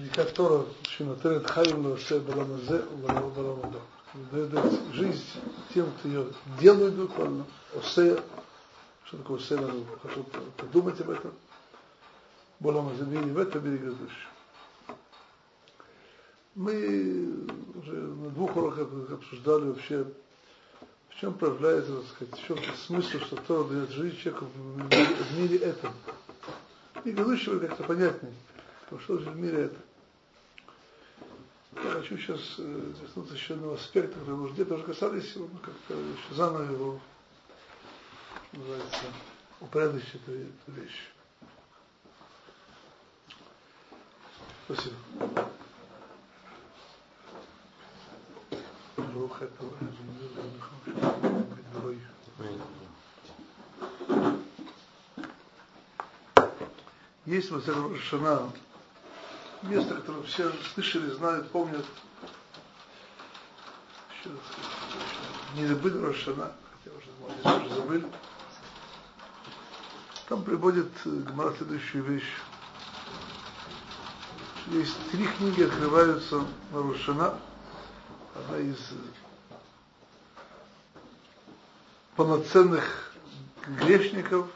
Бедикат Тора, Шинотерет Хайм Лавсе Баламазе, Баламада. Дает жизнь тем, кто ее делает буквально. Осе, что такое Осе, надо хорошо подумать об этом. Баламазе, в этом берега души. Мы уже на двух уроках обсуждали вообще, в чем проявляется, так сказать, в чем смысл, что Тора дает жизнь человеку мире, в мире этом. И грядущего как-то понятнее. Что же в мире это? Я хочу сейчас э, коснуться еще одного аспекта, который мы уже тоже касались его, но как-то еще заново его, называется, упорядочить эту, эту вещь. Спасибо. Руха этого. Есть вот эта Рошана, место, которое все слышали, знают, помнят. Еще, не забыли Рошана, хотя уже, уже забыли. Там приводит Гмара следующую вещь. Есть три книги открываются на Рошана. Одна из полноценных грешников,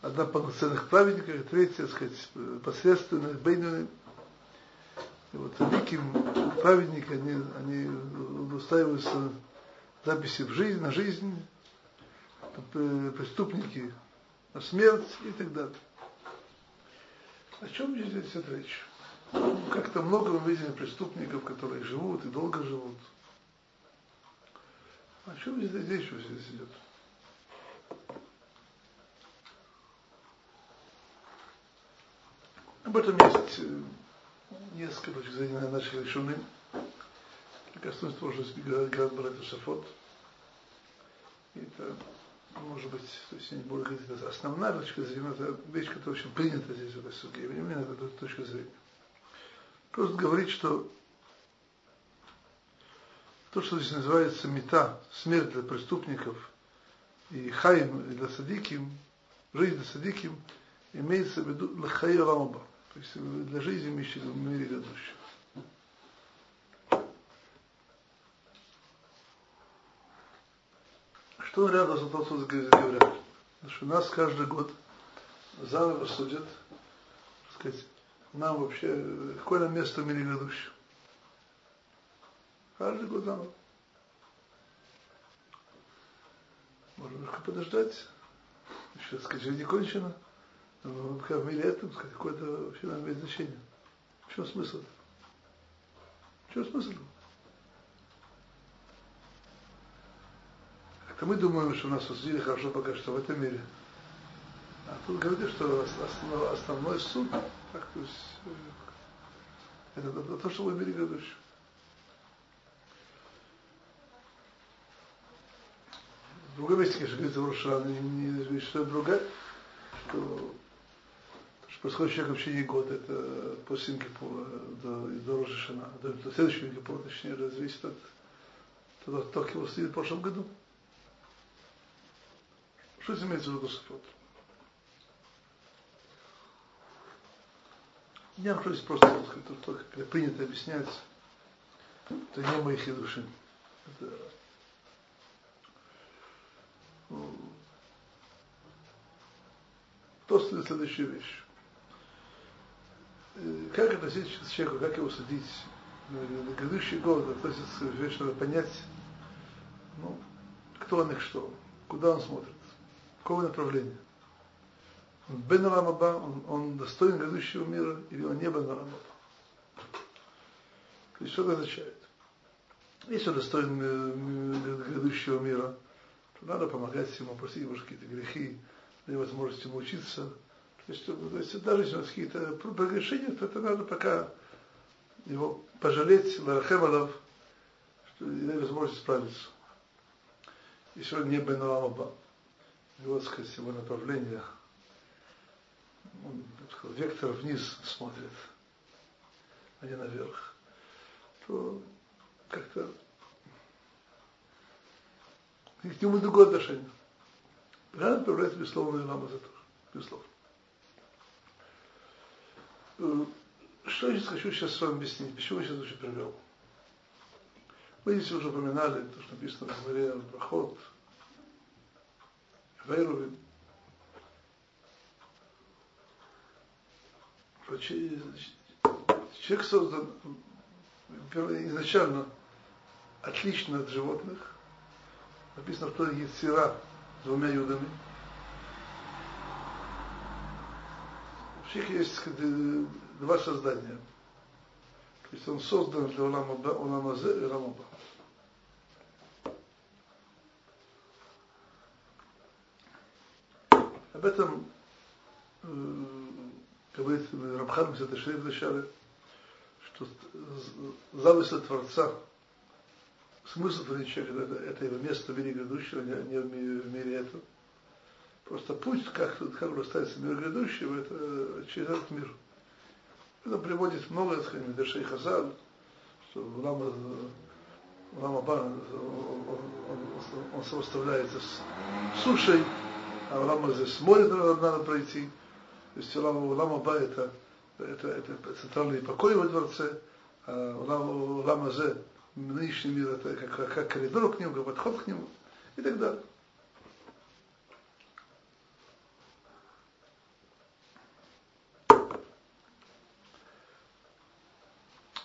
одна полноценных праведников, третья, так сказать, посредственных, бейнуны. Вот великим праведники, они, они удостаиваются записи в жизнь, на жизнь, преступники на смерть и так далее. О чем здесь идет речь? Как-то много мы видели преступников, которые живут и долго живут. О чем здесь речь здесь идет? Об этом есть э, несколько точек зрения наших решены. Коснусь тоже Град Барата Шафот. Это, может быть, то есть я не буду говорить, это основная точка зрения, это вещь, которая очень принята здесь в этой суге. Именно это точка зрения. Просто говорит, что то, что здесь называется мета, смерть для преступников, и хайм для садиким, жизнь для садиким, имеется в виду лахай рамаба, то есть для жизни имеющего в мире грядущего. Что рядом с Атосом говорят? Что нас каждый год заново судят, так сказать, нам вообще, какое нам место в мире грядущем? Каждый год заново. Можно подождать. Еще, сказать, жизнь не кончена. Но в мире этом, какое-то вообще имеет значение. В чем смысл? В чем смысл? Как-то мы думаем, что нас судили хорошо пока что в этом мире. А тут говорит, что основной, основной суд, так, то есть, э, это, то, что в мире грядущем. В другом месте, конечно, говорится в не, не что другая, что, человек в течение года, это после Сингапура до, до Рошана, до, до следующего Сингапура, точнее, зависит от того, как его в прошлом году. Что здесь имеется в виду Сафот? Я нахожусь просто, сказать, то, как принято объяснять, это не моих души. Это просто следующая вещь. Э, как относиться к человеку, как его судить? На грядущий год относится вещь, надо понять, ну, кто он и что, куда он смотрит, какого направления. Бен Рамаба, он, он достоин грядущего мира, или он не Бен. То есть что это означает? Если он достоин э, грядущего мира, то надо помогать ему, просить его какие-то грехи, дать возможность ему учиться. То есть, то есть даже если у нас какие-то прогрешения, то это надо пока его пожалеть, Ларахемалов, что дать возможность справиться. Он не Бен Рамаба, его, так сказать, его направлениях, он, сказал, вектор вниз смотрит, а не наверх, то как-то к нему другое отношение. Рано появляется безусловно лама за то, безусловно. Что я хочу сейчас с вами объяснить? Почему я сейчас это привел? Мы здесь уже упоминали то, что написано в Маре Проход, Вейрувин. Человек создан изначально отлично от животных. Написано, что сира с двумя юдами. Всех есть два создания. То есть он создан для Улама, улама и Улама Ба. Об этом э, говорит Рабхан Мсаташри в начале, что замысел Творца, смысл творения человека, это, это его место в мире грядущего, не, не в мире этого. Просто путь, как, как расставиться мир грядущего, это через этот мир. Это приводит много, так сказать, Медершей Хазаль, что Лама, Лама Бан, он, он, он, сопоставляется с сушей, а Лама здесь море надо, надо пройти. То есть Лама, Лама Ба это, это, это центральный покой во дворце, а Лама, Лама Зе, нынешний мир, это как, как коридор к нему, как подход к нему и так далее.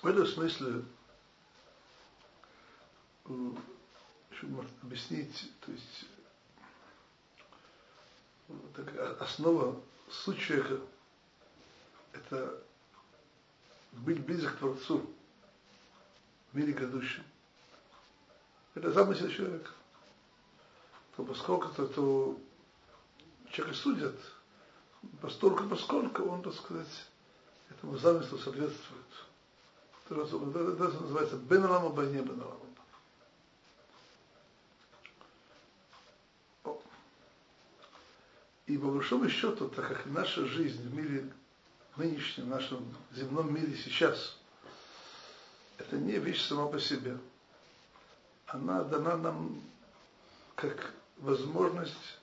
В этом смысле, чтобы объяснить, то есть так, основа, суть человека – это быть близок к Творцу в мире грядущем. Это замысел человека. То поскольку то, человека судят, постольку, поскольку он, так сказать, этому замыслу соответствует. Это, это, это называется бен лама ба не бен лама И по большому счету, так как наша жизнь в мире нынешнем, в нашем земном мире сейчас, это не вещь сама по себе. Она дана нам как возможность,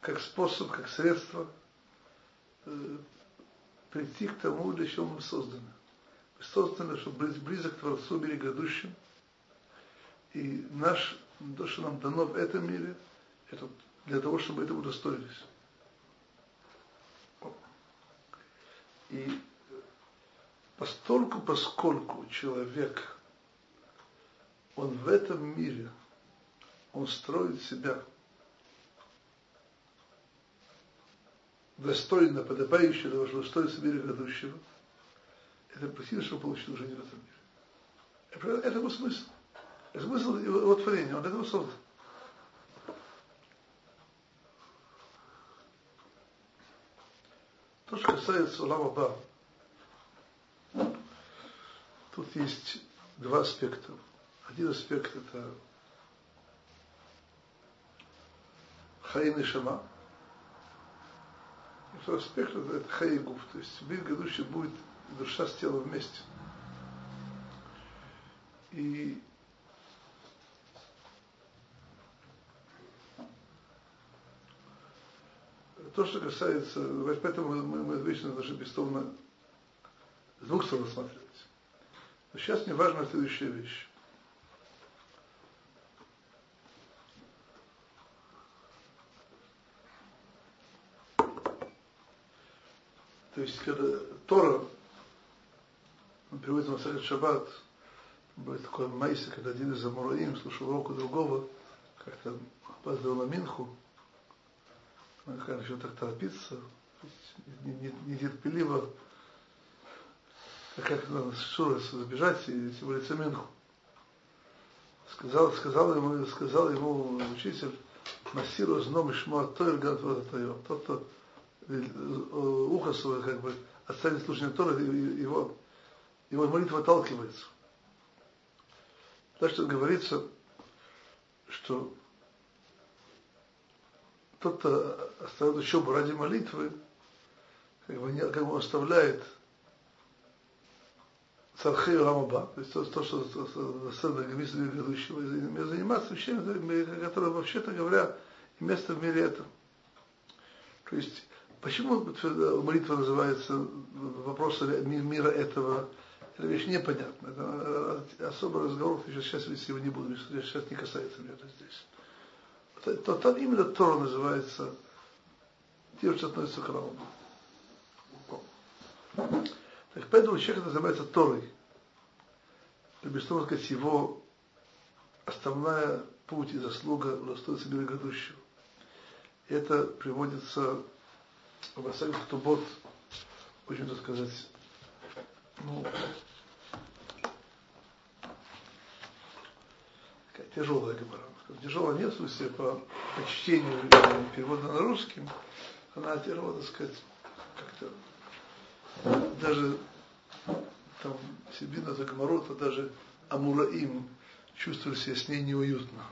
как способ, как средство э, прийти к тому, для чего мы созданы созданы, чтобы быть близок к Творцу грядущем. И наш, то, что нам дано в этом мире, это для того, чтобы это удостоились. И постольку, поскольку человек, он в этом мире, он строит себя достойно, подобающего того, что достоинство мира грядущего – это просили, чтобы получить этом мире. Это его смысл. Это смысл его творения, он этого создан. То, что касается Лама Ба, тут есть два аспекта. Один аспект это Хаин и Шама. И второй аспект это Хай и Гуф. То есть мир грядущий будет душа с телом вместе. И то, что касается, поэтому мы, мы вечно должны бесстомно с двух сторон рассматривать. Но сейчас мне важна следующая вещь. То есть, когда Тора он приводит на Масахет Шаббат, был такой майса, когда один из Амураим слушал уроку другого, как-то опаздывал на Минху, он как начал так торопиться, нетерпеливо, как надо Шура забежать и тем более Минху. Сказал, сказал ему, сказал ему учитель, Масиру зном ишма тоир гад Тот, кто э, ухо свое как бы оставит слушание Тора, его его молитва отталкивается. Так что говорится, что тот, кто оставляет учебу ради молитвы, как бы, как бы оставляет цархей Рамаба, то есть то, то что сцена гамиста грядущего, и заниматься вещами, которые, вообще-то говоря, место в мире это. То есть, почему молитва называется вопросы мира этого, эта вещь непонятна. Это особый разговор, я сейчас вести его не буду, сейчас не касается меня это здесь. То, там именно Тора называется, тем, что относится к Раму. Так поэтому человек называется Торой. Без того сказать, его основная путь и заслуга достоинства мира грядущего. Это приводится в Асагах Тубот, очень, так сказать, ну, такая тяжелая гемора. Тяжелая нет, в смысле, по, по чтению перевода на русский, она тяжелая, так сказать, как-то даже там Сибина за Гамарота, даже Амураим чувствовали себя с ней неуютно.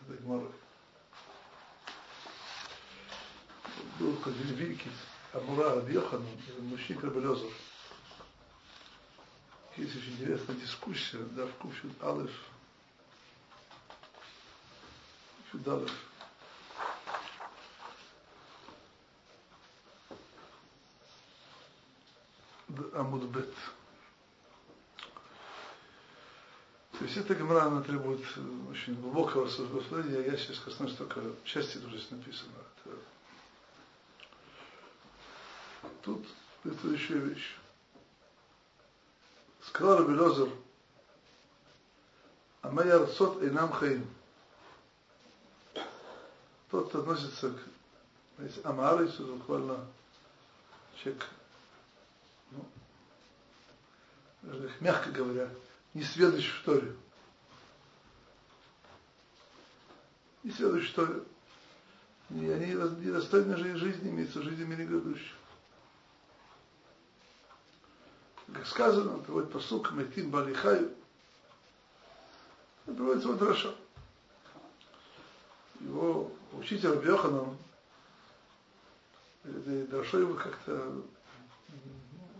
Это Гамарот. Был великий Амура Рабьехан, мужчина Рабелезов. Есть очень интересная дискуссия, да, в Куфюд Алиф, Куфюд Алиф. Амудбет. То есть эта гемора, она требует очень глубокого рассуждения. Я сейчас коснусь только части, тоже здесь написано. Это... Тут это еще вещь. Сказал Рабелезер, а моя рцот и нам хаим. Тот, кто относится к Амарису, буквально человек ну, мягко говоря, не следующий в Торе. Не следующий в Торе. И они недостойны жизни, имеется жизнь мире грядущих. Как сказано, приводит посук Метин Балихаю. Приводится вот Раша. Его учитель Рабьоханан, Драша его как-то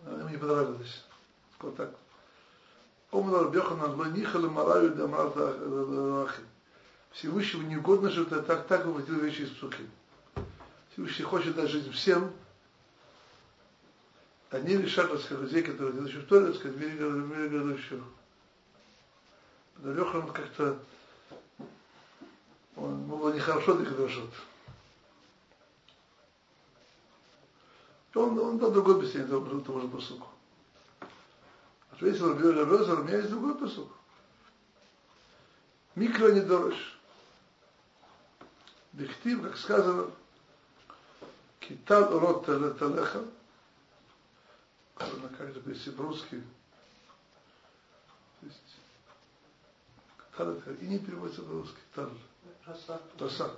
ему не понравилось. Вот так. Омар Рабьоханан Ланихал Мараю Дамрата Всевышнему не угодно, что ты так, так выводил вещи из псухи. Всевышний хочет дать жизнь всем, они решат, так сказать, людей, которые еще в Торе, так сказать, в мире, в мире грядущего. Леха, как-то, он, ну, было нехорошо для Кадрашот. Он, он дал другой объяснение тому, тому же посуку. Ответил Рабиоля Розер, у меня есть другой посук. Микро не дорож. Дихтив, как сказано, китал рот талеха, же перевести по-русски, то есть, тал, и не переводится по-русски, тал. Роса. Роса.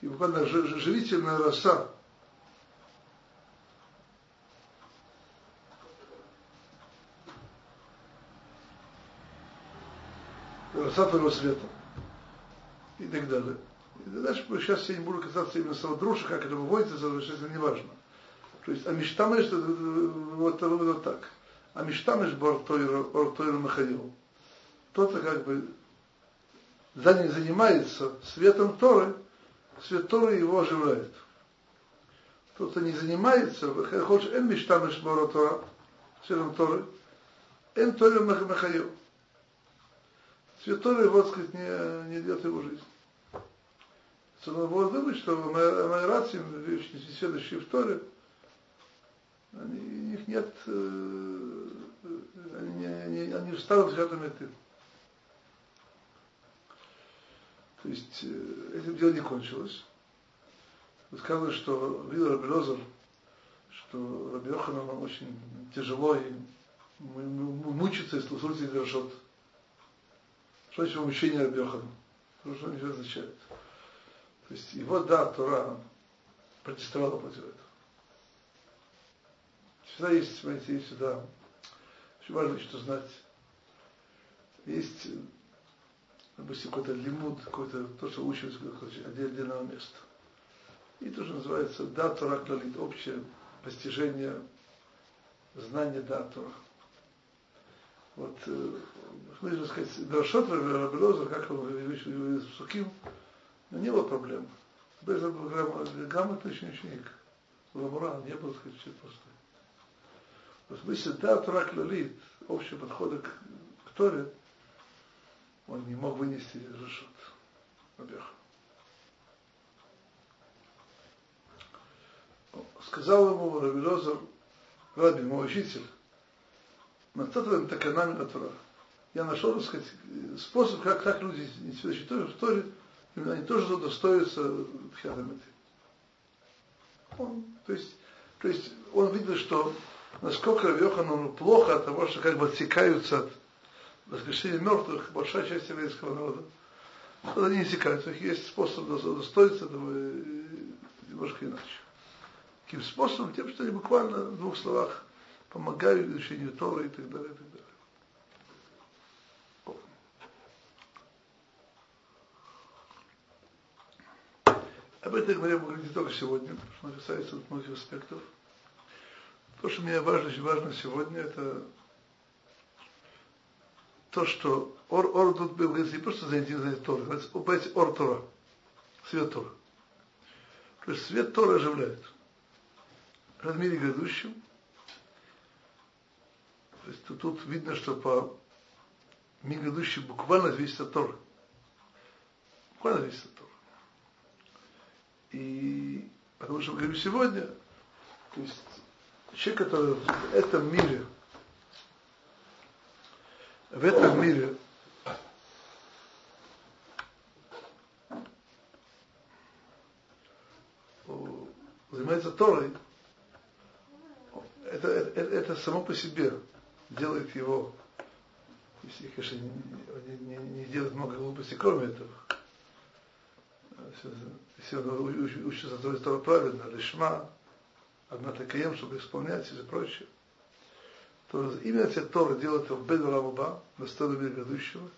И буквально живительная роса, роса твоего света. И так далее. И дальше сейчас я не буду касаться именно самого дружи, как это выводится, это не важно. То есть, а мечтамеш, вот, вот, вот так. А мечтамеш бортойр Махаил. Тот, как бы за ним занимается светом Торы, свет Торы его оживляет. Тот, кто не занимается, хочешь эн мечтамеш бортойр светом Торы, эн Торы Махаил. Святой его, так сказать, не, не идет его жизнь. Надо было думать, что Майратим, вещи, следующие в Торе, они, у них нет, э, они, они, они встанут в этом это. То есть э, этим дело не кончилось. Сказано, что видел Раби что Раби Йоханан очень тяжело и мучится, если слушает Гершот. Что значит учение Рабьохана? Что это означает? То есть его, да, Тора протестовала против этого. Всегда есть, понимаете, есть всегда, очень важно что знать. Есть, допустим, какой-то лимуд, какой-то, то, что учится отдельного места. И то, что называется да, Тора клалит, общее постижение знания да, Тора. Вот, нужно сказать, Дрошот Рабелоза, как он вышел из Суким, но не было проблем. Без грамотный ученик. Ламура не был, так сказать, все просто. В смысле, да, Тора клалит, общего подхода к, к Торе, он не мог вынести решет. Рабеха. Сказал ему Равилозер, Раби, мой учитель, Нацатовым таканами на Тора. Я нашел, так сказать, способ, как, как люди, не свидетельствуют тоже в Торе, именно они тоже удостоятся Пхиатамити. Он, то есть, то есть он видит, что насколько Йохану плохо от того, что как бы отсекаются от воскрешения мертвых, большая часть еврейского народа. Тогда они отсекаются. У них есть способ удостоиться этого немножко иначе. Каким способом? Тем, что они буквально в двух словах помогают изучению Тора и так далее, и так далее. Об этом говорим говорить не только сегодня, потому что касается многих аспектов. То, что мне важно, важно сегодня, это то, что ор, ор тут был не просто заинтересован Тора, называется ор Тора, свет Тора. То есть свет Тора оживляет. В мире грядущем. То есть тут, тут видно, что по миру грядущему буквально зависит от Тора. Буквально зависит от Тора. И потому что мы говорим сегодня, то есть человек, который в этом мире, в этом мире занимается Торой, это, это, это само по себе делает его, если, конечно, не, не, не, делает много глупостей, кроме этого, если он учится Тору правильно, лишма, одна такая, чтобы исполнять и прочее, то именно эта Тора делает его бен рамуба, достойным мира грядущего,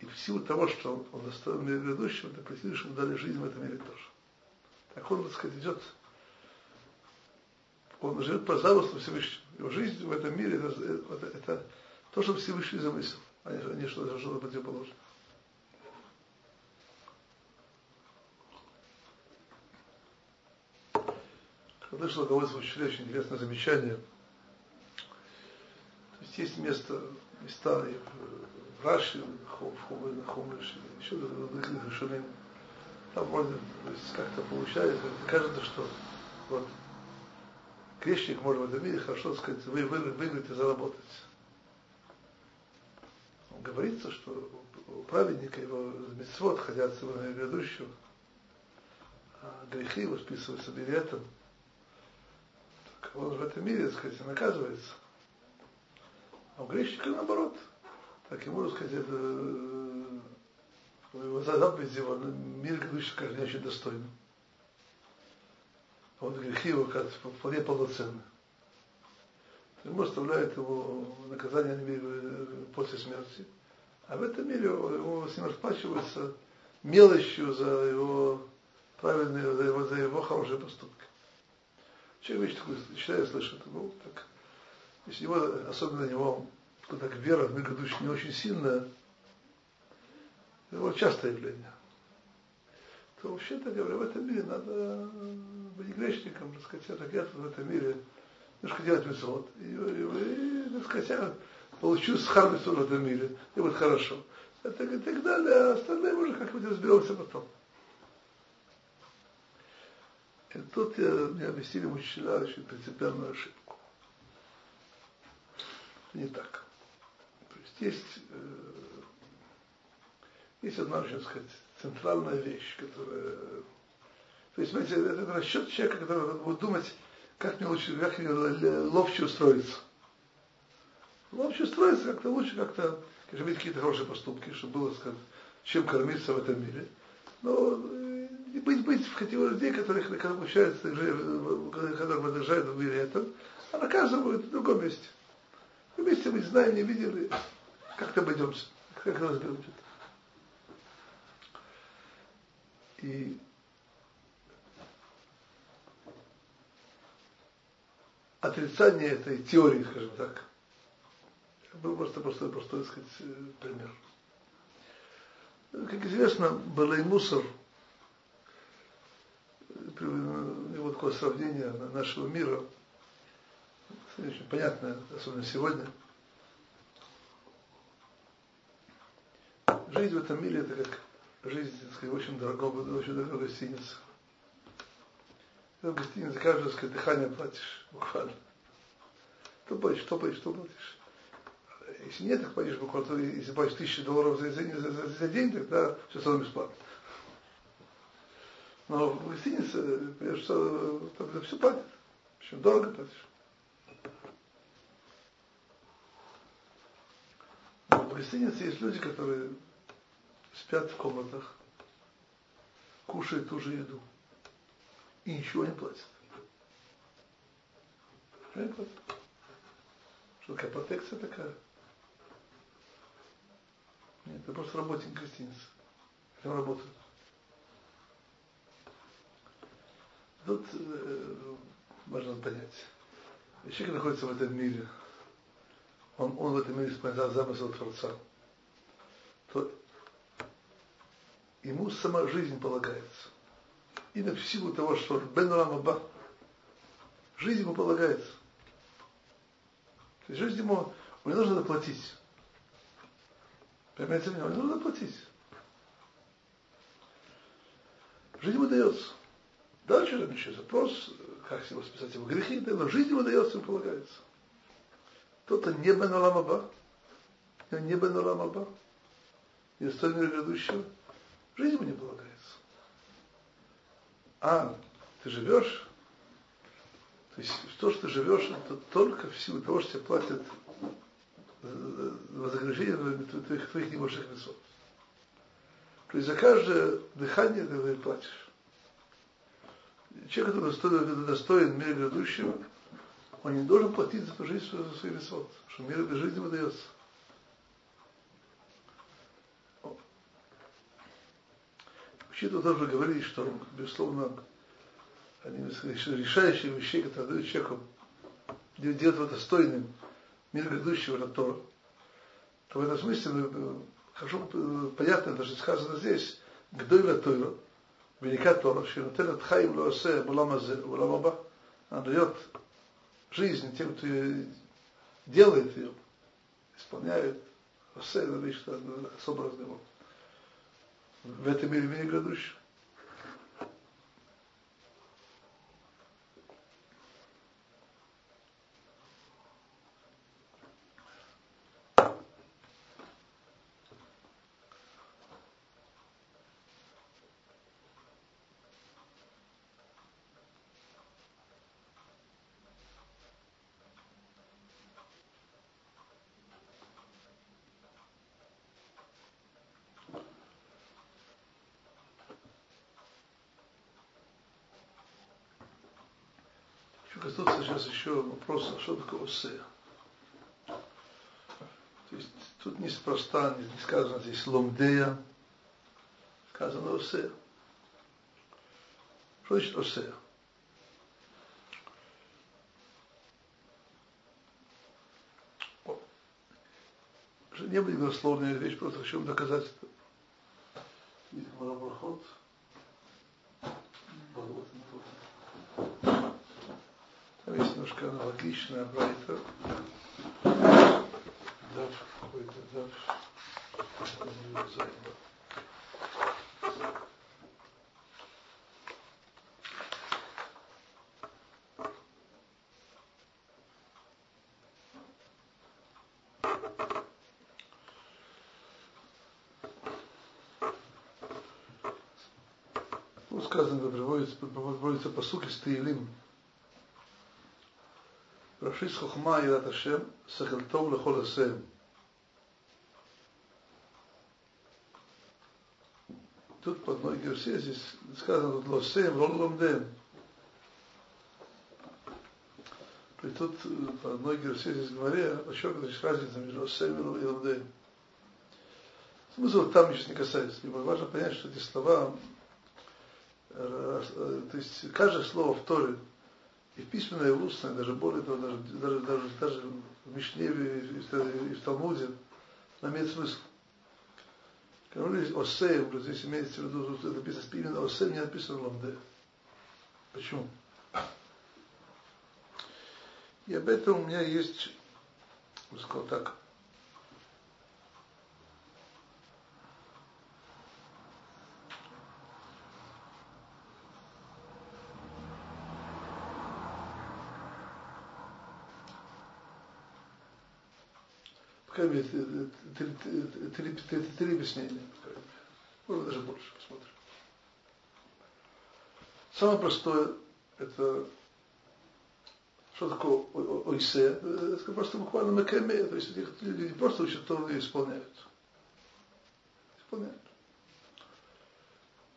и в силу того, что он, он достоин мира грядущего, просили, чтобы дали жизнь в этом мире тоже. Так он, так сказать, идет, он живет по замыслу Всевышнего. Его жизнь в этом мире, это, это, это то, что Всевышний замысел, а не, не что-то, что-то противоположное. Слышал одного из очень интересное замечание. То есть есть место, места и в Раши, в Хумыше, еще в других решениях. Там вроде как-то получается, кажется, что вот грешник может в этом мире хорошо, сказать, вы, вы, выиграть и заработать. Говорится, что у праведника его мецвод хотят своего грядущего, а грехи его списываются билетом – он в этом мире, так сказать, наказывается. А у грешника наоборот. Так ему, так сказать, это, его заповедь его, мир грешника каждый день очень достойно. А вот грехи его как вполне полноценны. Ему оставляет его наказание э, после смерти. А в этом мире ему с ним расплачиваются мелочью за его правильные, за его, за его хорошие поступки. Человек вещь такую читает, слышит, ну, так, если его, особенно у него, так вера в мир не очень сильная, это частое явление, то вообще-то говоря, в этом мире надо быть грешником, так сказать, так я в этом мире немножко делать митцвот, и, и, и, так сказать, я получу схар в этом мире, и будет хорошо. Это, и так далее, а остальное уже как-нибудь разберемся потом. И тут я, мне объяснили учителя очень принципиальную ошибку. Не так. То есть есть, э, есть одна, очень сказать, центральная вещь, которая... То есть, знаете, это расчет человека, который будет думать, как мне лучше, как мне ловче устроиться. Ловче устроиться как-то лучше, как-то, конечно, какие-то хорошие поступки, чтобы было, скажем, чем кормиться в этом мире. Но и быть, быть в категории людей, которых, которые обучаются, которые выдержают в мире этом, а наказывают в другом месте. Вместе мы знаем, не видели, как-то обойдемся, как разберем это. И отрицание этой теории, скажем так, был просто простой, простой, так сказать, пример. Как известно, Балей Мусор – вот такое сравнение нашего мира. очень понятно, особенно сегодня. Жизнь в этом мире это как жизнь, так сказать, очень дорогого, очень дорогой гостиница. В гостинице каждое сказать, дыхание платишь, буквально. То платишь, то платишь, то платишь. Если нет, так платишь буквально, если платишь тысячу долларов за, за, за, за день, тогда все равно бесплатно. Но в гостинице, что там все платят. Причем дорого платишь. Но в гостинице есть люди, которые спят в комнатах, кушают ту же еду и ничего не платят. Ничего не платят. Что такая протекция такая? Нет, это просто работник гостиницы. Там работают. Тут э, важно понять. Человек находится в этом мире, он, он в этом мире исполняет замысел Творца, то ему сама жизнь полагается. И на силу того, что Бен Рамаба, жизнь ему полагается. То есть жизнь ему, ему не нужно заплатить. Понимаете меня? Ему не нужно заплатить. Жизнь ему дается. Дальше еще запрос, как его списать его грехи, но жизнь ему дается, ему полагается. Кто-то не Бен Рамаба, не Бен Рамаба, и остальные грядущего, Жизнь ему не полагается. А ты живешь, то есть то, что ты живешь, это только в силу того, что тебе платят вознаграждение твоих, твоих небольших весов. То есть за каждое дыхание ты платишь. Человек, который достоин, мира грядущего, он не должен платить за ту жизнь, за свои весот, что мир жизни выдается. Вообще-то тоже говорили, что, безусловно, один из решающих вещей, которые дают человеку, делать его достойным мира грядущего на то, то в этом смысле ну, хорошо понятно, даже сказано здесь, гдойла Тойра, велика Тора, от хаим лоасе буламазе, буламаба, она дает жизнь тем, кто делает ее, исполняет, осе, это вещь особо разговор в этом мире, в мире грядущем. Сейчас еще вопроса, что такое осе. То есть тут неспроста не сказано здесь ломдея, сказано осе. Что значит осе? Не будет голословная вещь, просто хочу доказать это. Марабрахот. немножко аналогичная брайта. Дав какой-то дав. Ну, сказано, приводится, приводится посук из Таилим, Рашис Хохма Ират Ашем, Сахалтов Лехол Асем. Тут по одной герсе здесь сказано тут Лосем, Рол Ломдем. И тут по одной герсе здесь говоря, подчеркивает есть разница между Лосем и Ломдем. Смысл там сейчас не касается. Ибо важно понять, что эти слова, то есть каждое слово в Торе, и письменное, и устное, даже более того, даже, даже, даже, даже в Мишне и, и в Талмуде, она имеет смысл. Когда мы говорим здесь имеется в виду, что это написано именно Осеем, не написано Ламде. Почему? И об этом у меня есть, я бы сказал так, как три, три, три, три объяснения. Может, даже больше, посмотрим. Самое простое, это что такое ойсе? Это просто буквально макаме, то есть этих люди просто учат Тору и исполняют. Исполняют.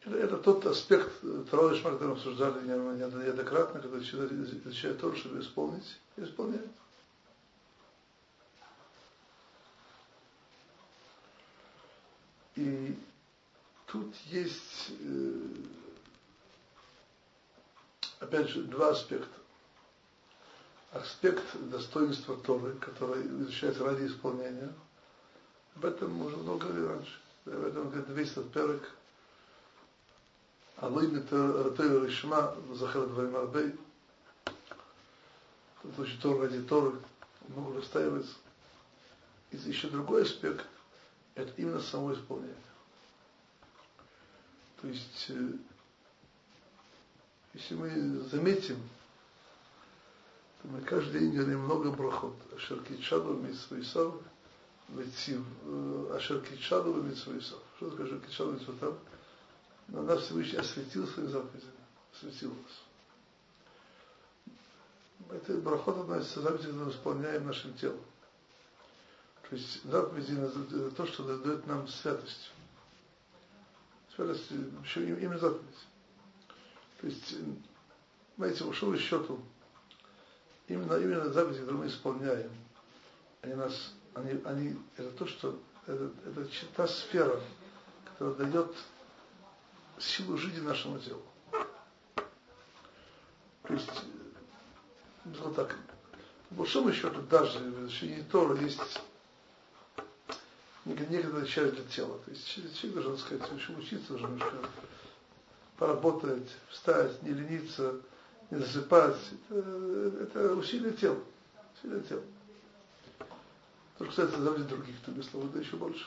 Это, это тот аспект второго шма, который мы обсуждали неоднократно, когда человек изучает Тору, чтобы исполнить, и исполняет. И тут есть, э, опять же, два аспекта. Аспект достоинства Торы, который изучается ради исполнения. Об этом мы уже много говорили раньше. Об этом говорит весь этот перек. Алым Ратой Ришма, Захар Двоим Арбей. Это очень Тор ради Торы, много расстаивается. И еще другой аспект, это именно само исполнение. То есть, э, если мы заметим, то мы каждый день говорим много брахот. Ашер китшаду митсвейсав, вецив, э, ашер китшаду митсвейсав. Что такое ашер китшаду митсвейсав? На нас Всевышний осветил свои заповеди, осветил нас. Это брахот относится к заповеди, которые мы исполняем нашим телом. То есть заповеди это то, что дает нам святость. Святость, еще имя заповедь. То есть, знаете, ушел счету, именно, именно заповеди, которые мы исполняем, они нас, они, они, это то, что, это, это та сфера, которая дает силу жизни нашему телу. То есть, вот так, по большому счету, даже в изучении Тора есть некоторая часть для тела. То есть человек должен, сказать, учиться, должен поработать, встать, не лениться, не засыпать. Это, это усилие тела. Усилие тела. То, что касается заповедей других, то без слова, да еще больше.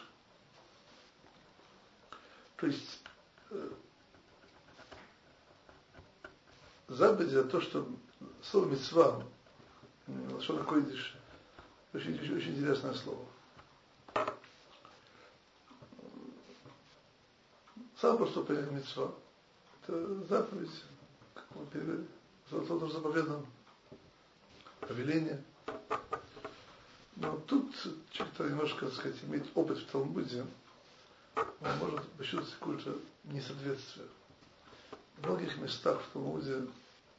То есть э, заповедь за то, что слово мецва, что такое очень, очень интересное слово. Самое простое понятие митцва. Это заповедь, как мы перевели, что заповедано, повеление. Но тут человек, немножко, так сказать, имеет опыт в Талмуде, он может почувствовать какое-то несоответствие. В многих местах в Талмуде,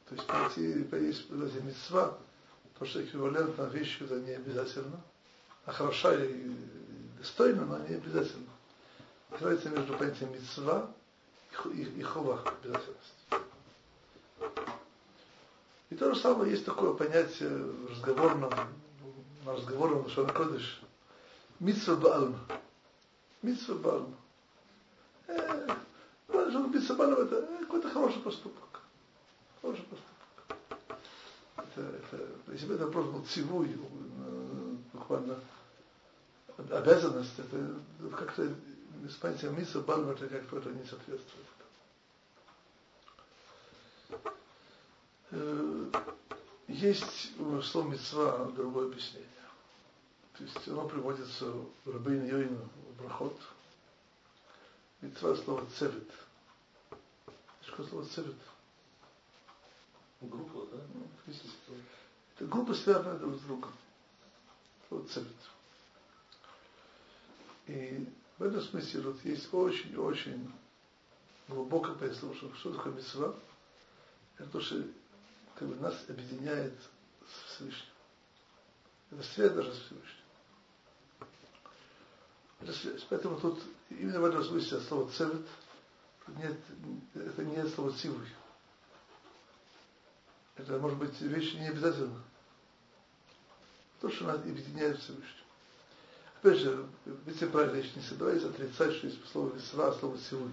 то есть пойти, поесть понятие митцва, то, что эквивалентно вещи, это не обязательно, а хороша и достойно, но не обязательно разница между понятием мецва и, и, и хова, обязательность. И то же самое есть такое понятие в разговорном, на разговорном Шана Кодыш. Митсва Баалма. Митсва Баалма. Э, митсва Баалма это какой-то хороший поступок. Хороший поступок. Это, это, если бы это просто был цивуй, буквально обязанность, это как-то понятием миса Бальмата как-то это не соответствует. Э, есть у слова митцва другое объяснение. То есть оно приводится в Рабейн Йоин в Брахот. Митцва слово цевет. Что слово цевет? Группа, да? Ну, это группа связана друг с другом. Слово цевет. И в этом смысле вот есть очень-очень глубокое пояснение, что, такое митцва. Это то, что как бы, нас объединяет с Всевышним. Это связь даже с Всевышним. Поэтому тут именно в этом смысле слово цевет нет, это не слово цивуй. Это может быть вещь не обязательно. То, что нас объединяет Всевышним. Опять же, вице-правильно я не собираюсь отрицать, что есть слово весва, слово силуй.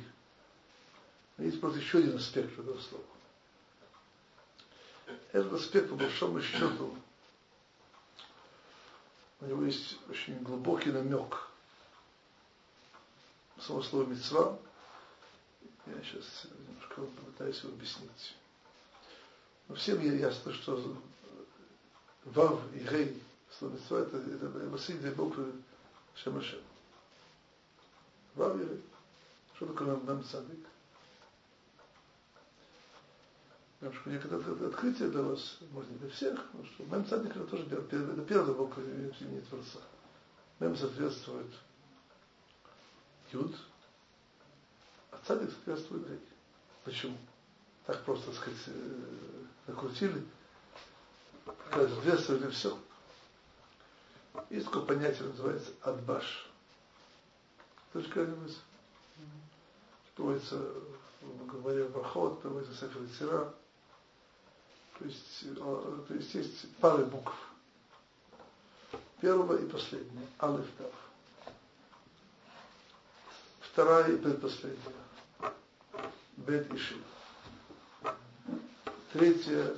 Но есть просто еще один аспект этого слова. Этот аспект, по большому счету, у него есть очень глубокий намек. Само слово мецва. Я сейчас немножко попытаюсь его объяснить. Но всем ясно, что Вав и Гей, слово мецва, это, это две буквы Шемашем. Вав Гей. Что такое нам цадик? Немножко некоторое открытие для вас, может не для всех, но что Мем Цадик это тоже это первая буква имени Творца. Мем соответствует Юд, а Цадик соответствует Рей. Почему? Так просто, так сказать, накрутили. Соответствует и все. Есть такое понятие, называется адбаш. Точка мысль приводится в главе Брахот, приводится Сефер Тира. То есть, э, то есть есть пары букв. Первая и последняя. Алиф Тав. Вторая и предпоследняя. Бет и Шив. Третья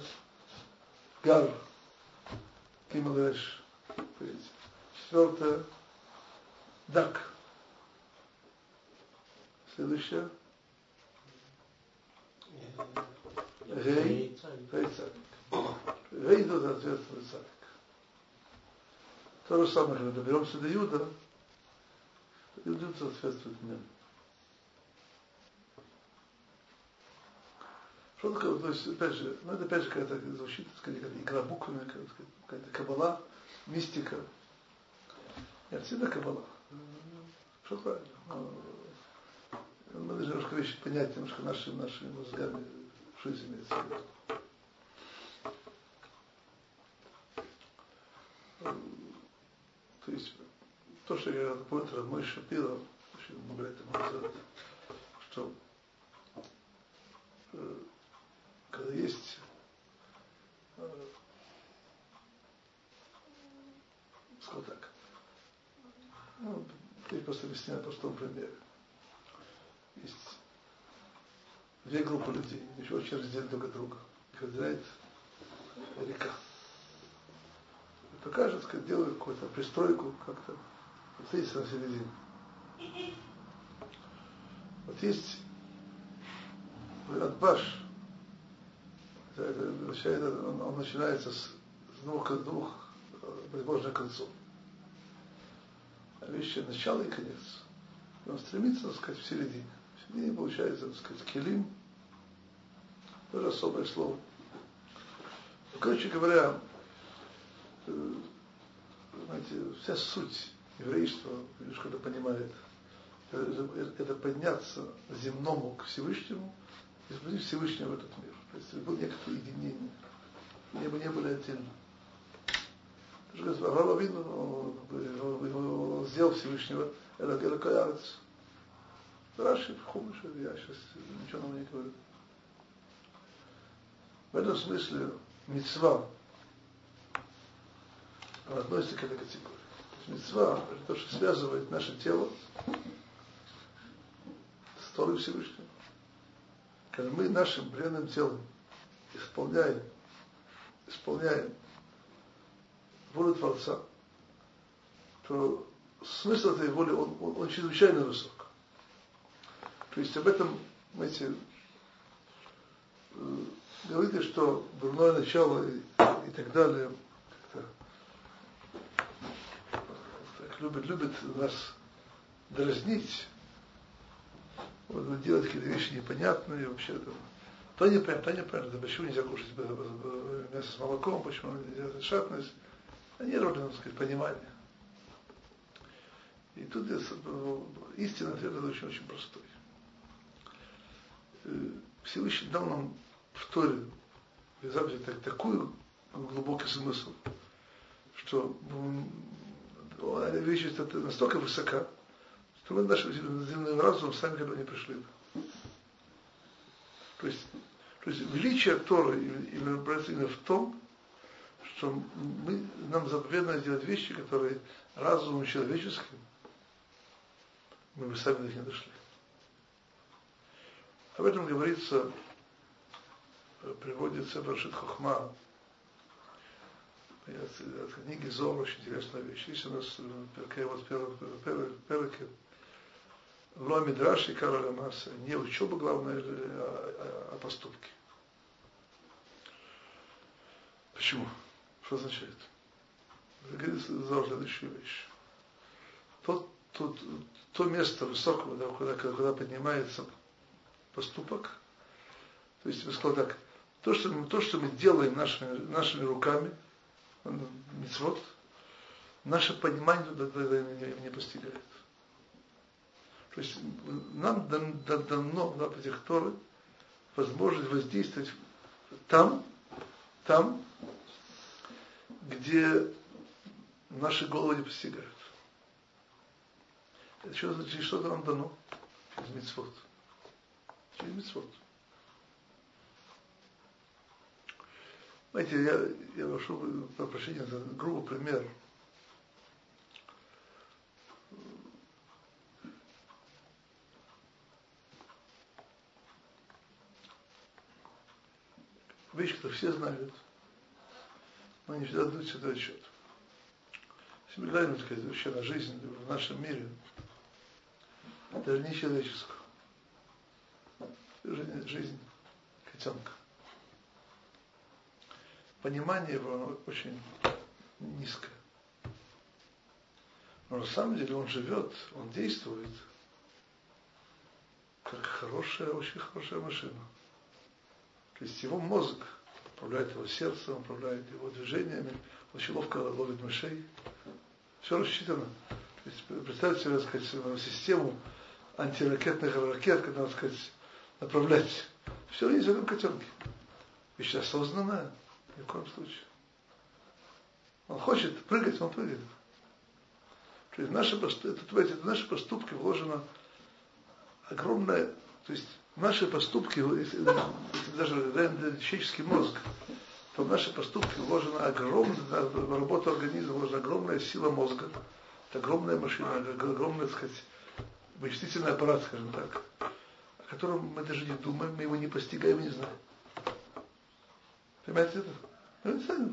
Гар. Кималеш. Четвертая Дак. Следующее. Рей Цадик. Рей идет соответствует Цадик. То же самое, когда доберемся до Юда, Юда соответствует мне. Что такое, то есть, опять же, ну это опять же какая-то звучит, так сказать, игра буквами, какая-то кабала, мистика. Нет, всегда кабала. Что правильно мы должны немножко вещи понять, немножко нашими, нашими мозгами, что здесь имеется в виду. То есть, то, что я помню, мой Шапира, очень много лет назад, что э, когда есть э, скажем так, ну, я просто объясняю по простом примере есть две группы людей, еще очень разделены друг от друга. Их разделяет река. И пока же, сказать, делают какую-то пристройку как-то. Встретиться на середине. Вот есть Адбаш, он, он начинается с, двух, двух возможных концов. А вещи начало и конец. И он стремится, так сказать, в середине. И получается, так сказать, келим, тоже особое слово. Короче говоря, э, знаете, вся суть еврейства, видишь, когда понимает, это, подняться земному к Всевышнему и спустить Всевышнего в этот мир. То есть было некоторое единение. Не, не были отдельно. Авраам видно, он, он, он, сделал Всевышнего, это, это каярец. Раши в Хумыше, я сейчас ничего нам не говорю. В этом смысле мецва относится к этой категории. То мецва – это то, что связывает наше тело с Торой Всевышнего. Когда мы нашим бренным телом исполняем, исполняем волю Творца, то смысл этой воли, он, он, он чрезвычайно высок. То есть об этом, знаете, э, говорите, что дурное начало и, и так далее, так любит, любит нас дразнить, вот, делать какие-то вещи непонятные вообще. -то. То непонятно, то непонятно, почему нельзя кушать мясо с молоком, почему нельзя шатность. Они роли, так сказать, понимания. И тут э, истина ответа очень-очень простой. Э, Всевышний дал нам в Торе в так, такой глубокий смысл, что вещь это настолько высока, что мы нашим земным разумом сами к не пришли. То есть, то есть величие Тора именно, именно в том, что мы, нам заповедно делать вещи, которые разумом человеческим мы бы сами до них не дошли. Об этом говорится, приводится в Рашид Хохма, от книги Зор, очень интересная вещь. Есть у нас вот переки, Ло Мидраш и Кароля Масса. Не учеба главное, а, а, а поступки. Почему? Что означает? Зор следующую вещь. Тот, тот, то место высокого, да, куда, куда поднимается поступок, то есть, я сказал так, то, что мы, то, что мы делаем нашими, нашими руками, мецвод, наше понимание не, не постигает. То есть нам дано на этих Торы возможность воздействовать там, там, где наши головы не постигают. Это что значит, что-то нам дано через мецвод. Через мецвод. Знаете, я, я прошу прощения за грубый пример. Вещь, которую все знают, но не дают себе отчет. Мы говорим, так сказать, вообще на жизнь в нашем мире, даже не человеческую, жизнь, жизнь котенка понимание его очень низкое. Но на самом деле он живет, он действует как хорошая, очень хорошая машина. То есть его мозг управляет его сердцем, управляет его движениями, очень ловко ловит мышей. Все рассчитано. Представьте себе, так сказать, систему антиракетных ракет, когда, так сказать, направлять. Все в этом котенке. Вещь осознанная. Ни в коем случае. Он хочет прыгать, он прыгает. То есть наши, это, в наши поступки вложено огромное, то есть наши поступки, даже человеческий мозг, то в наши поступки вложена огромная, в работу организма вложена огромная сила мозга, это огромная машина, огромный, так сказать, вычислительный аппарат, скажем так, о котором мы даже не думаем, мы его не постигаем, не знаем. Понимаете это? Ну, это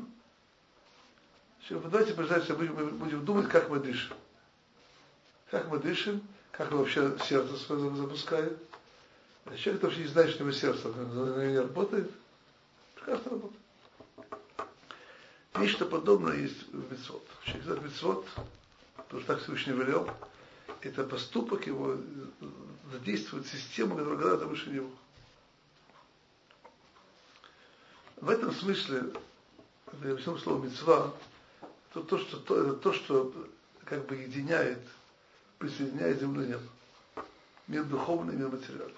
Все, давайте представьте, будем, будем думать, как мы дышим. Как мы дышим, как мы вообще сердце свое запускаем. А человек вообще не знает, что его сердце не работает. Прекрасно работает. Нечто подобное есть в Мецвод. Человек знает Мецвод, потому что так Всевышний велел, это поступок его задействует систему, которая гораздо выше него. В этом смысле, когда я объяснил слово мецва, то, то, что, то, это то, что как бы единяет, присоединяет землю небо. Мир духовный, мир материальный.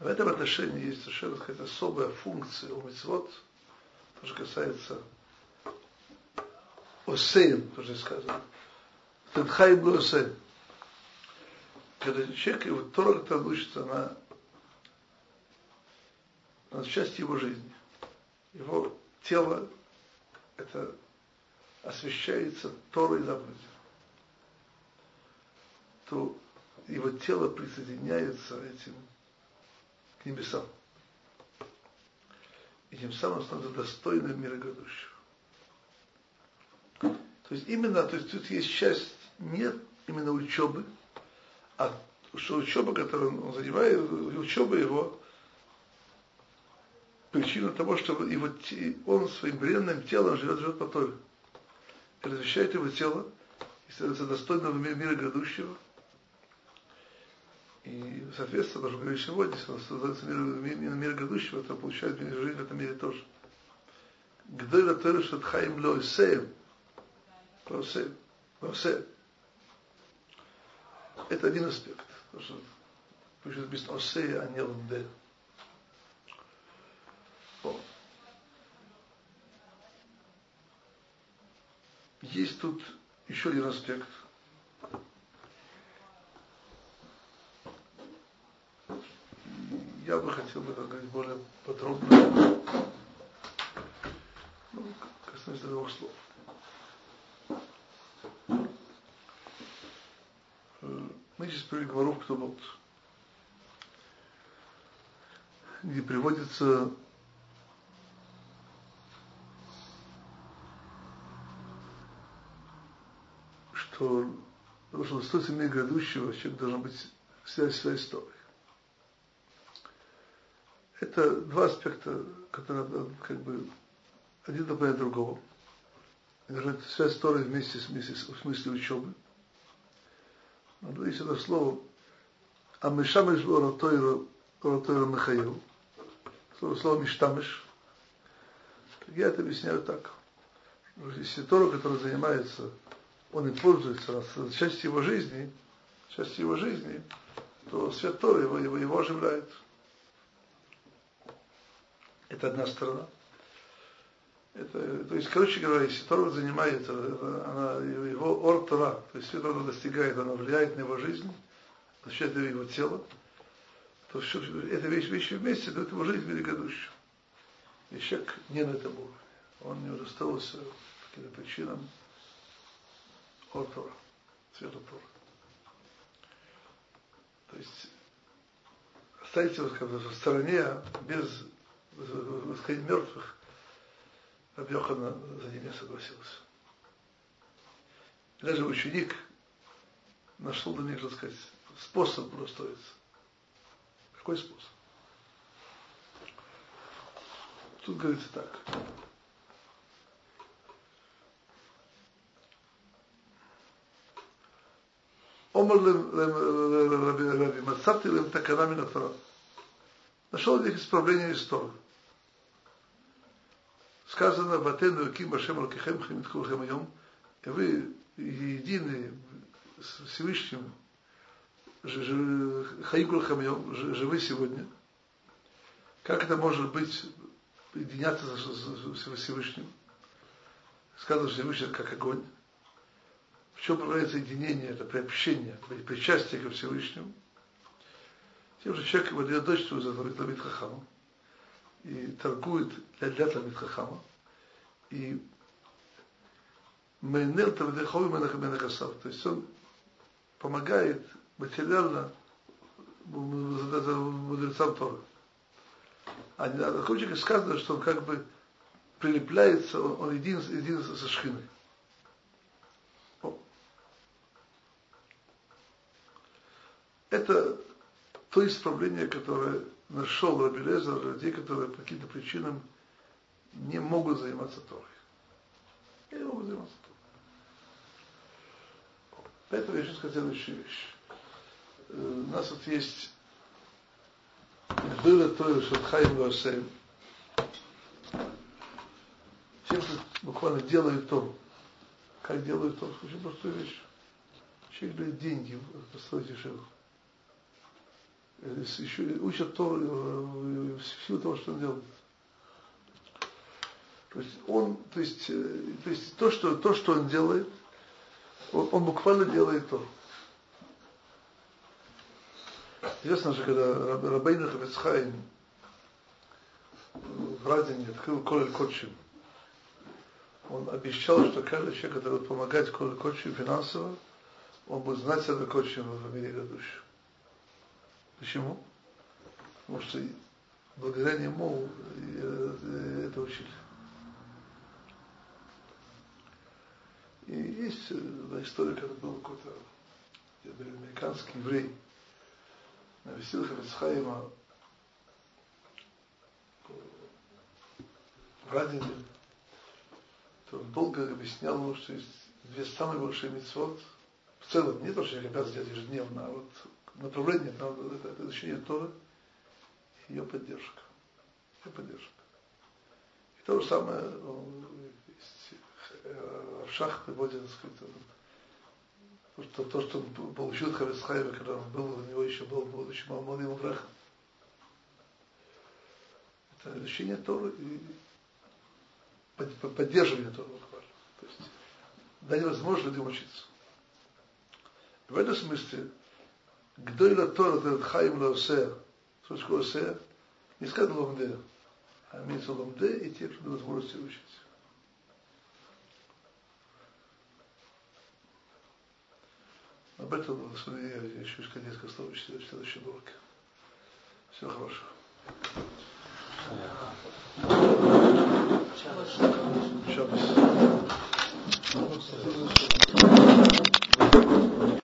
В этом отношении есть совершенно какая-то особая функция у мецвод, то, что касается осеем, тоже сказано. Тенхайм ло осеем. Когда человек, его Тора, который учится на но часть его жизни. Его тело это освещается Торой заповедью. То его тело присоединяется этим к небесам. И тем самым становится достойным мира грядущего. То есть именно, то есть тут есть часть нет именно учебы, а что учеба, которую он занимает, учеба его причина того, что его, он своим бренным телом живет, живет по Торе. И размещает его тело и становится достойным мира, мира грядущего. И, соответственно, даже говорить сегодня, если он становится мир, мир, мир, мир грядущего, то получает жизнь в этом мире тоже. Гдойла Тора Шатхаим Лоисеем. Лоисеем. Лоисеем. Это один аспект. Потому что пишет без Осея, а не Лунде. Есть тут еще один аспект. попросил бы как-нибудь более подробно. Ну, коснусь двух слов. Э, мы сейчас привели кто был, где приводится что, что с той семьей грядущего человек должен быть вся, вся история. Это два аспекта, которые как бы один дополняет другого. Связь истории вместе с, вместе с, в смысле учебы. Но есть это слово Амишамиш Оратойра Михаил. Слово, слово Миштамиш. Я это объясняю так. Если Тора, который занимается, он и пользуется часть его жизни, часть его жизни, то свет Торы его, его, его оживляет. Это одна сторона. Это, то есть, короче говоря, если Тора занимается, она, его ор Тора, то есть свет Тора достигает, она влияет на его жизнь, защищает его тело, то все, эта вещь, вещи вместе дают ему жизнь великодушную. И человек не на этом уровне. Он не удостоился по каким-то причинам ор Тора, света Тора. То есть оставить его в стороне без восхождения мертвых, Рабьохана за ним не согласился. Даже ученик нашел для них, так сказать, способ удостоиться. Какой способ? Тут говорится так. Омар Раби, Мацапти лем такана минатора. Нашел в них исправление истории. Сказано, Батену Ким Башем Алкихем Химиткулхем Айом, и вы едины с Всевышним, Хаигулхем Айом, живы сегодня. Как это может быть единяться с Всевышним? Сказано, Всевышний как огонь. В чем проявляется единение, это приобщение, причастие ко Всевышнему. Тем же человек выдает дочь свою за Талмит Хахама и торгует для, для Талмит Хахама. И Мейнел Талмидехови Менахасав. То есть он помогает материально мудрецам Торы. А на Хучике сказано, что он как бы прилепляется, он, он един, един со Шхиной. Это то исправление, которое нашел Раби Лезер, людей, которые по каким-то причинам не могут заниматься Торой. Не могут заниматься Торой. Поэтому я сейчас сказать следующую вещь. Э, у нас вот есть было то, что Хайм Васейм. Тем, кто буквально делает то, как делают то, очень простую вещь. Человек дает деньги построить Ишеву еще учат то в силу того, что он делает. То есть он, то есть, то, есть то, что, то, что он делает, он, он буквально делает то. Известно же, когда Рабейна Хавецхайм в Радине открыл Колель Котчим, он обещал, что каждый человек, который будет помогать Колель Котчим финансово, он будет знать это Котчим в мире грядущем. Почему? Потому что благодаря нему э, это учили. И есть одна история, когда был какой-то американский еврей, навестил Хавицхайма в Радине, то он долго объяснял ему, что есть две самые большие митцвот, в целом, не то, что человек обязан делать ежедневно, а вот направление, правда, это, это изучение Торы, ее поддержка. Ее поддержка. И то же самое ну, в шах приводит, так сказать, то, что, то, что он получил от Хавицхайма, когда он был, у него еще был, будучи молодым Аврахом. Это изучение Торы и поддерживание Торы буквально. То есть, да невозможно людям учиться. В этом смысле גדול Тора, את Хайм לעושה, что такое СЭ, не сказано ломде, а имеется ломде и те, кто дает возможности учить. Об этом, господи, я еще сказать несколько слов в следующем уроке. Всего хорошего. Шабас. Шабас.